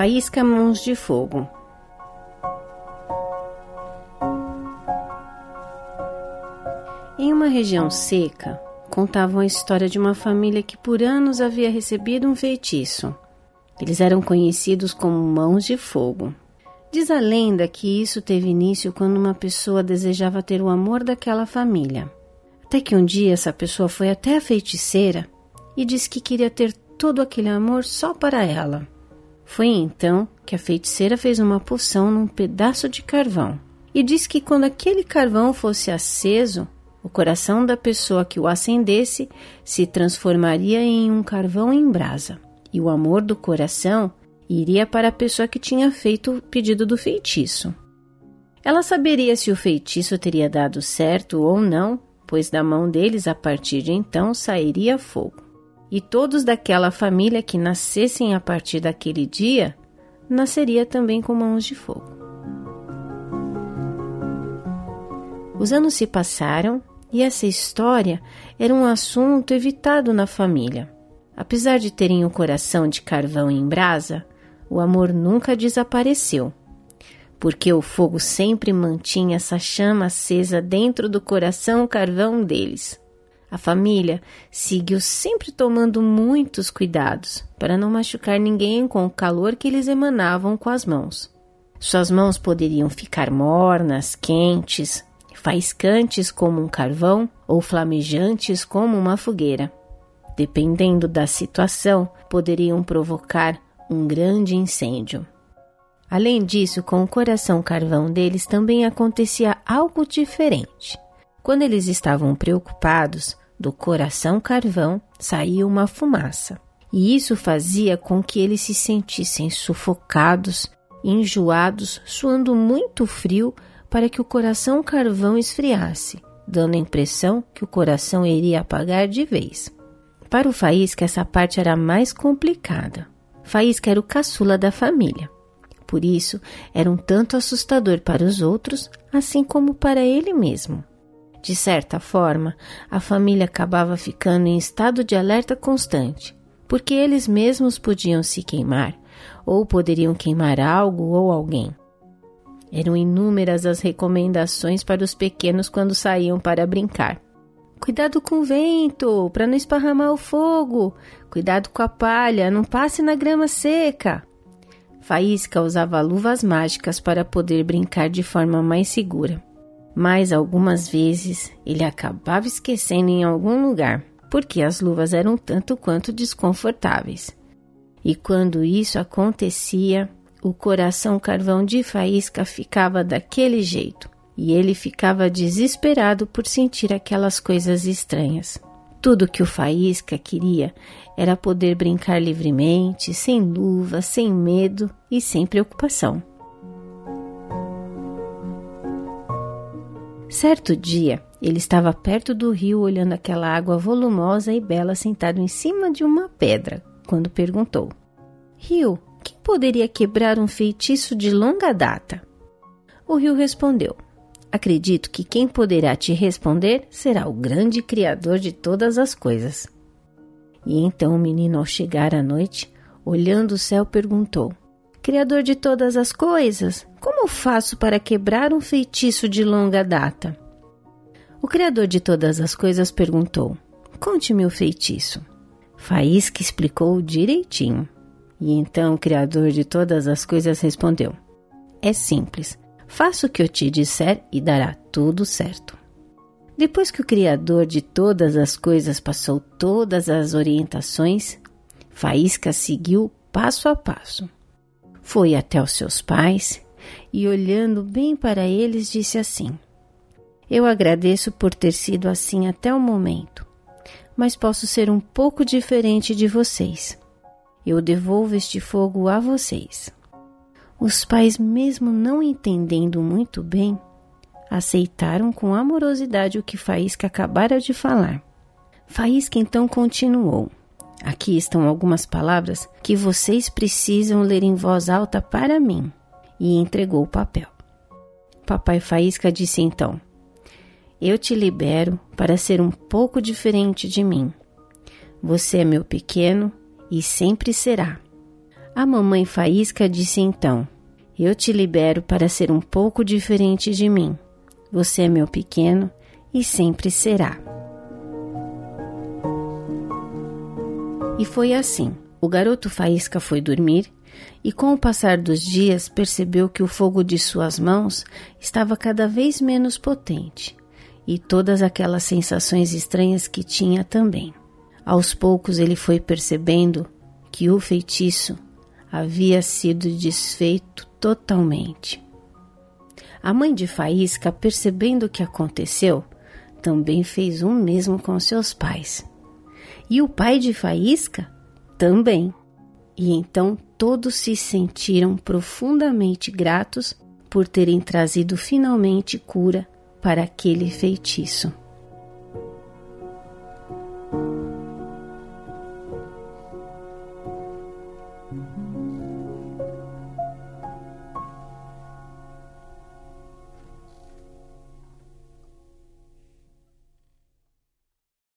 Faísca Mãos de Fogo. Em uma região seca, contavam a história de uma família que por anos havia recebido um feitiço. Eles eram conhecidos como Mãos de Fogo. Diz a lenda que isso teve início quando uma pessoa desejava ter o amor daquela família. Até que um dia essa pessoa foi até a feiticeira e disse que queria ter todo aquele amor só para ela. Foi então que a feiticeira fez uma poção num pedaço de carvão e disse que quando aquele carvão fosse aceso, o coração da pessoa que o acendesse se transformaria em um carvão em brasa, e o amor do coração iria para a pessoa que tinha feito o pedido do feitiço. Ela saberia se o feitiço teria dado certo ou não, pois da mão deles a partir de então sairia fogo e todos daquela família que nascessem a partir daquele dia nasceria também com mãos de fogo. Os anos se passaram e essa história era um assunto evitado na família. Apesar de terem o coração de carvão em brasa, o amor nunca desapareceu, porque o fogo sempre mantinha essa chama acesa dentro do coração carvão deles. A família seguiu sempre tomando muitos cuidados para não machucar ninguém com o calor que eles emanavam com as mãos. Suas mãos poderiam ficar mornas, quentes, faiscantes como um carvão ou flamejantes como uma fogueira. Dependendo da situação, poderiam provocar um grande incêndio. Além disso, com o coração carvão deles também acontecia algo diferente. Quando eles estavam preocupados, do coração carvão saía uma fumaça, e isso fazia com que eles se sentissem sufocados, enjoados, suando muito frio para que o coração carvão esfriasse, dando a impressão que o coração iria apagar de vez. Para o Faísca, essa parte era mais complicada. Faísca era o caçula da família. Por isso, era um tanto assustador para os outros, assim como para ele mesmo. De certa forma, a família acabava ficando em estado de alerta constante, porque eles mesmos podiam se queimar, ou poderiam queimar algo ou alguém. Eram inúmeras as recomendações para os pequenos quando saíam para brincar. Cuidado com o vento, para não esparramar o fogo. Cuidado com a palha, não passe na grama seca. Faísca usava luvas mágicas para poder brincar de forma mais segura mas algumas vezes ele acabava esquecendo em algum lugar, porque as luvas eram tanto quanto desconfortáveis. E quando isso acontecia, o coração carvão de faísca ficava daquele jeito, e ele ficava desesperado por sentir aquelas coisas estranhas. Tudo que o faísca queria era poder brincar livremente, sem luva, sem medo e sem preocupação. Certo dia, ele estava perto do rio olhando aquela água volumosa e bela sentado em cima de uma pedra, quando perguntou: Rio, quem poderia quebrar um feitiço de longa data? O rio respondeu: Acredito que quem poderá te responder será o grande Criador de todas as coisas. E então o menino, ao chegar à noite, olhando o céu, perguntou: Criador de todas as coisas, como faço para quebrar um feitiço de longa data? O Criador de todas as coisas perguntou: Conte-me o feitiço. Faísca explicou direitinho. E então o Criador de todas as coisas respondeu: É simples. Faça o que eu te disser e dará tudo certo. Depois que o Criador de todas as coisas passou todas as orientações, Faísca seguiu passo a passo. Foi até os seus pais e, olhando bem para eles, disse assim: Eu agradeço por ter sido assim até o momento, mas posso ser um pouco diferente de vocês. Eu devolvo este fogo a vocês. Os pais, mesmo não entendendo muito bem, aceitaram com amorosidade o que Faísca acabara de falar. Faísca então continuou: Aqui estão algumas palavras que vocês precisam ler em voz alta para mim. E entregou o papel. Papai Faísca disse então: Eu te libero para ser um pouco diferente de mim. Você é meu pequeno e sempre será. A mamãe Faísca disse então: Eu te libero para ser um pouco diferente de mim. Você é meu pequeno e sempre será. E foi assim. O garoto Faísca foi dormir e, com o passar dos dias, percebeu que o fogo de suas mãos estava cada vez menos potente e todas aquelas sensações estranhas que tinha também. Aos poucos ele foi percebendo que o feitiço havia sido desfeito totalmente. A mãe de Faísca, percebendo o que aconteceu, também fez o mesmo com seus pais. E o pai de Faísca também. E então todos se sentiram profundamente gratos por terem trazido finalmente cura para aquele feitiço.